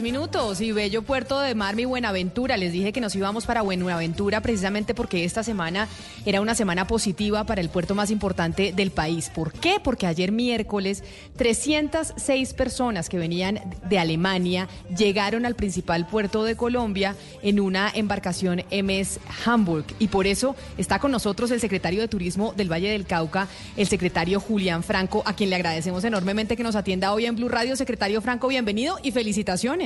Minutos y bello puerto de Mar, mi Buenaventura. Les dije que nos íbamos para Buenaventura precisamente porque esta semana era una semana positiva para el puerto más importante del país. ¿Por qué? Porque ayer miércoles 306 personas que venían de Alemania llegaron al principal puerto de Colombia en una embarcación MS Hamburg. Y por eso está con nosotros el secretario de Turismo del Valle del Cauca, el secretario Julián Franco, a quien le agradecemos enormemente que nos atienda hoy en Blue Radio. Secretario Franco, bienvenido y felicitaciones.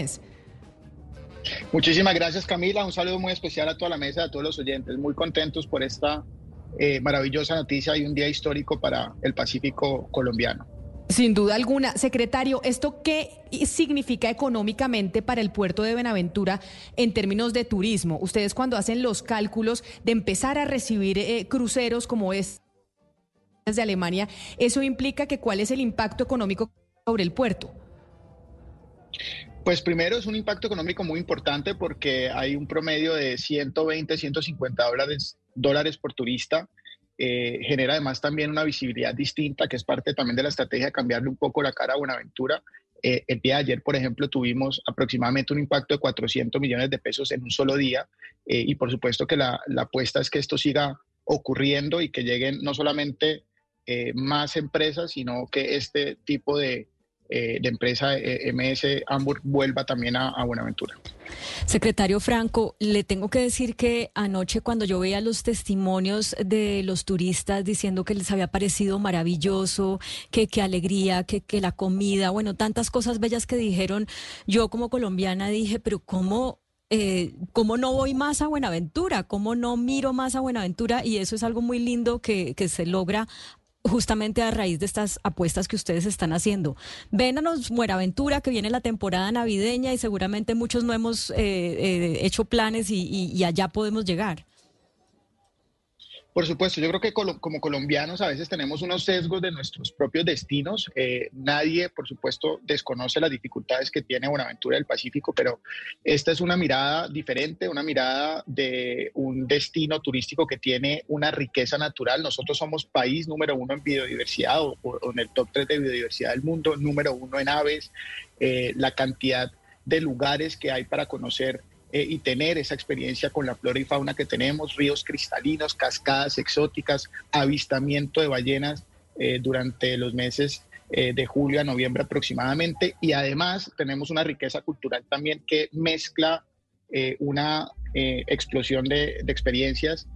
Muchísimas gracias Camila, un saludo muy especial a toda la mesa, a todos los oyentes, muy contentos por esta eh, maravillosa noticia y un día histórico para el Pacífico colombiano. Sin duda alguna. Secretario, ¿esto qué significa económicamente para el puerto de Benaventura en términos de turismo? Ustedes cuando hacen los cálculos de empezar a recibir eh, cruceros como es de Alemania, ¿eso implica que cuál es el impacto económico sobre el puerto? Pues primero es un impacto económico muy importante porque hay un promedio de 120, 150 dólares, por turista. Eh, genera además también una visibilidad distinta, que es parte también de la estrategia de cambiarle un poco la cara a Buenaventura. Eh, el día de ayer, por ejemplo, tuvimos aproximadamente un impacto de 400 millones de pesos en un solo día eh, y por supuesto que la, la, apuesta es que esto siga ocurriendo y que lleguen no solamente más empresas, sino que este tipo de, eh, de empresa eh, MS Hamburg vuelva también a, Buenaventura. Secretario Franco, le tengo que decir que anoche cuando yo veía los testimonios de los turistas diciendo que les había parecido maravilloso, que qué alegría, que, que la comida, bueno, tantas cosas bellas que dijeron, yo como colombiana dije, pero ¿cómo eh, ¿cómo no voy más a Buenaventura? ¿Cómo no miro más a Buenaventura? Y eso es algo muy lindo que, que se logra justamente a raíz de estas apuestas que ustedes están haciendo. Vénanos Buenaventura, que viene la temporada navideña y seguramente muchos no hemos eh, eh, hecho planes y allá podemos llegar. Por supuesto, yo creo que como colombianos a veces tenemos unos sesgos de nuestros propios destinos. Eh, nadie, por supuesto, desconoce las dificultades que tiene Buenaventura del Pacífico, pero esta es una mirada diferente, una mirada de un destino turístico que tiene una riqueza natural. Nosotros somos país número uno en biodiversidad o, en el top 3 de biodiversidad del mundo, número uno en aves, eh, la cantidad de lugares que hay para conocer eh, y tener esa experiencia con la flora y fauna que tenemos, ríos cristalinos, cascadas exóticas, avistamiento de ballenas eh, durante los meses eh, de julio a noviembre aproximadamente. Y además tenemos una riqueza cultural también que mezcla una explosión de, de experiencias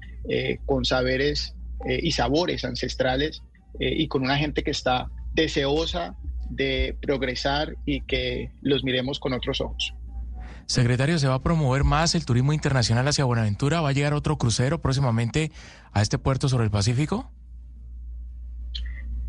con saberes y sabores ancestrales y con una gente que está deseosa de progresar y que los miremos con otros ojos. Secretario, ¿se va a promover más el turismo internacional hacia Buenaventura? ¿Va a llegar otro crucero próximamente a este puerto sobre el Pacífico?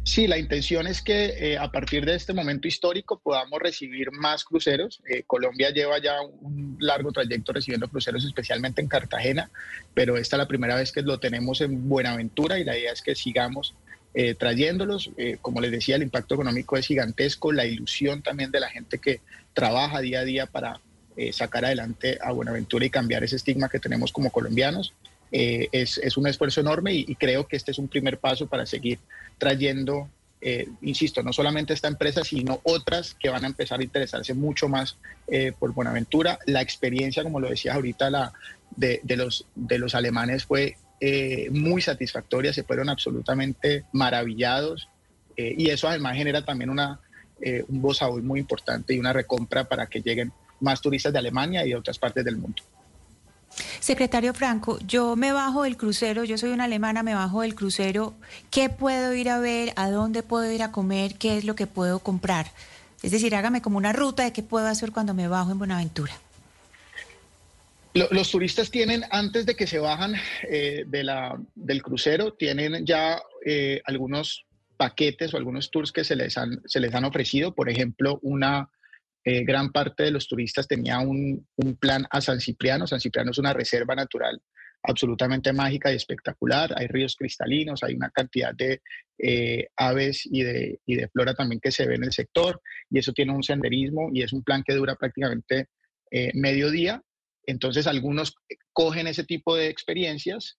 Sí, la intención es que eh, a partir de este momento histórico podamos recibir más cruceros. Eh, Colombia lleva ya un largo trayecto recibiendo cruceros, especialmente en Cartagena, pero esta es la primera vez que lo tenemos en Buenaventura y la idea es que sigamos eh, trayéndolos. como les decía, el impacto económico es gigantesco, la ilusión también de la gente que trabaja día a día para eh, sacar adelante a Buenaventura y cambiar ese estigma que tenemos como colombianos. Eh, es, es, un esfuerzo enorme y, creo que este es un primer paso para seguir trayendo, eh, insisto, no solamente esta empresa, sino otras que van a empezar a interesarse mucho más por Buenaventura. La experiencia, como lo decías ahorita, la, de, de los, de los alemanes fue muy satisfactoria, se fueron absolutamente maravillados y eso además genera también una, un voz muy importante y una recompra para que lleguen más turistas de Alemania y de otras partes del mundo. Secretario Franco, yo me bajo del crucero, yo soy una alemana, me bajo del crucero, ¿qué puedo ir a ver? ¿A dónde puedo ir a comer? ¿Qué es lo que puedo comprar? Es decir, hágame como una ruta de qué puedo hacer cuando me bajo en Buenaventura. Los turistas tienen, antes de que se bajan eh, de la, del crucero, tienen ya eh, algunos paquetes o algunos tours que se les, han, se les han ofrecido, por ejemplo, una eh, gran parte de los turistas tenía un, plan a San Cipriano. San Cipriano es una reserva natural absolutamente mágica y espectacular. Hay ríos cristalinos, hay una cantidad de eh, aves y de, flora también que se ve en el sector y eso tiene un senderismo y es un plan que dura prácticamente eh, medio día. Entonces algunos cogen ese tipo de experiencias,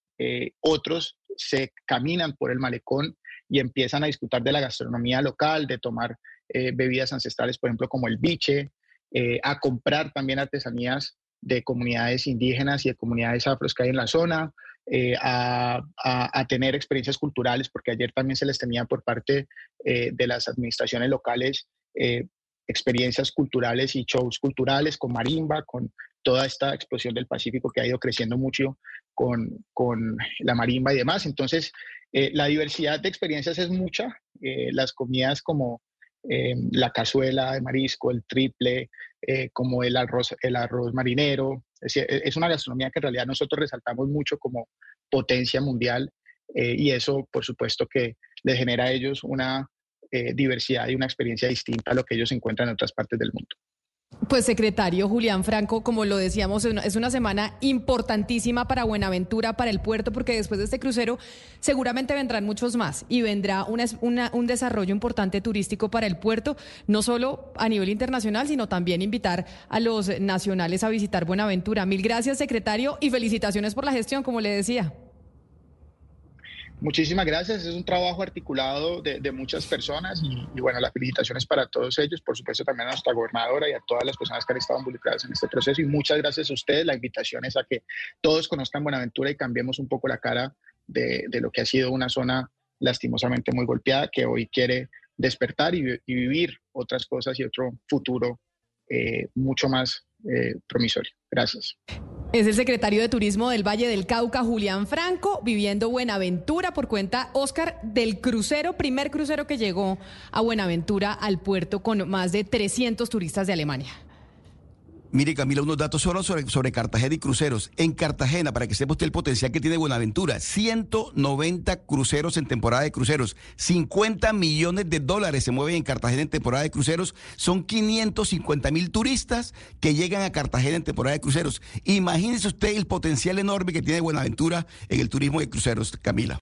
otros se caminan por el malecón y empiezan a disfrutar de la gastronomía local, de tomar eh, bebidas ancestrales, por ejemplo, como el biche, eh, a comprar también artesanías de comunidades indígenas y de comunidades afros que hay en la zona, eh, a, tener experiencias culturales, porque ayer también se les tenía por parte de las administraciones locales experiencias culturales y shows culturales con marimba, con toda esta explosión del Pacífico que ha ido creciendo mucho con, con la marimba y demás. Entonces, eh, la diversidad de experiencias es mucha. Eh, las comidas como eh, la cazuela de marisco, el triple, como el arroz, el arroz marinero. Es, es, una gastronomía que en realidad nosotros resaltamos mucho como potencia mundial y eso, por supuesto, que le genera a ellos una diversidad y una experiencia distinta a lo que ellos encuentran en otras partes del mundo. Pues secretario Julián Franco, como lo decíamos, es una semana importantísima para Buenaventura, para el puerto, porque después de este crucero seguramente vendrán muchos más y vendrá un desarrollo importante turístico para el puerto, no solo a nivel internacional, sino también invitar a los nacionales a visitar Buenaventura. Mil gracias, secretario, y felicitaciones por la gestión, como le decía. Muchísimas gracias. Es un trabajo articulado de, muchas personas y, bueno, las felicitaciones para todos ellos, por supuesto también a nuestra gobernadora y a todas las personas que han estado involucradas en este proceso. Y muchas gracias a ustedes. La invitación es a que todos conozcan Buenaventura y cambiemos un poco la cara de, lo que ha sido una zona lastimosamente muy golpeada, que hoy quiere despertar y, vivir otras cosas y otro futuro eh, mucho más eh, promisorio. Gracias. Es el secretario de Turismo del Valle del Cauca, Julián Franco, viviendo Buenaventura por cuenta, Oscar, del crucero, primer crucero que llegó a Buenaventura al puerto con más de 300 turistas de Alemania. Mire, Camila, unos datos solo sobre, sobre, Cartagena y cruceros. En Cartagena, para que sepa usted el potencial que tiene Buenaventura, 190 cruceros en temporada de cruceros, 50 millones de dólares se mueven en Cartagena en temporada de cruceros, son 550 mil turistas que llegan a Cartagena en temporada de cruceros. Imagínese usted el potencial enorme que tiene Buenaventura en el turismo de cruceros, Camila.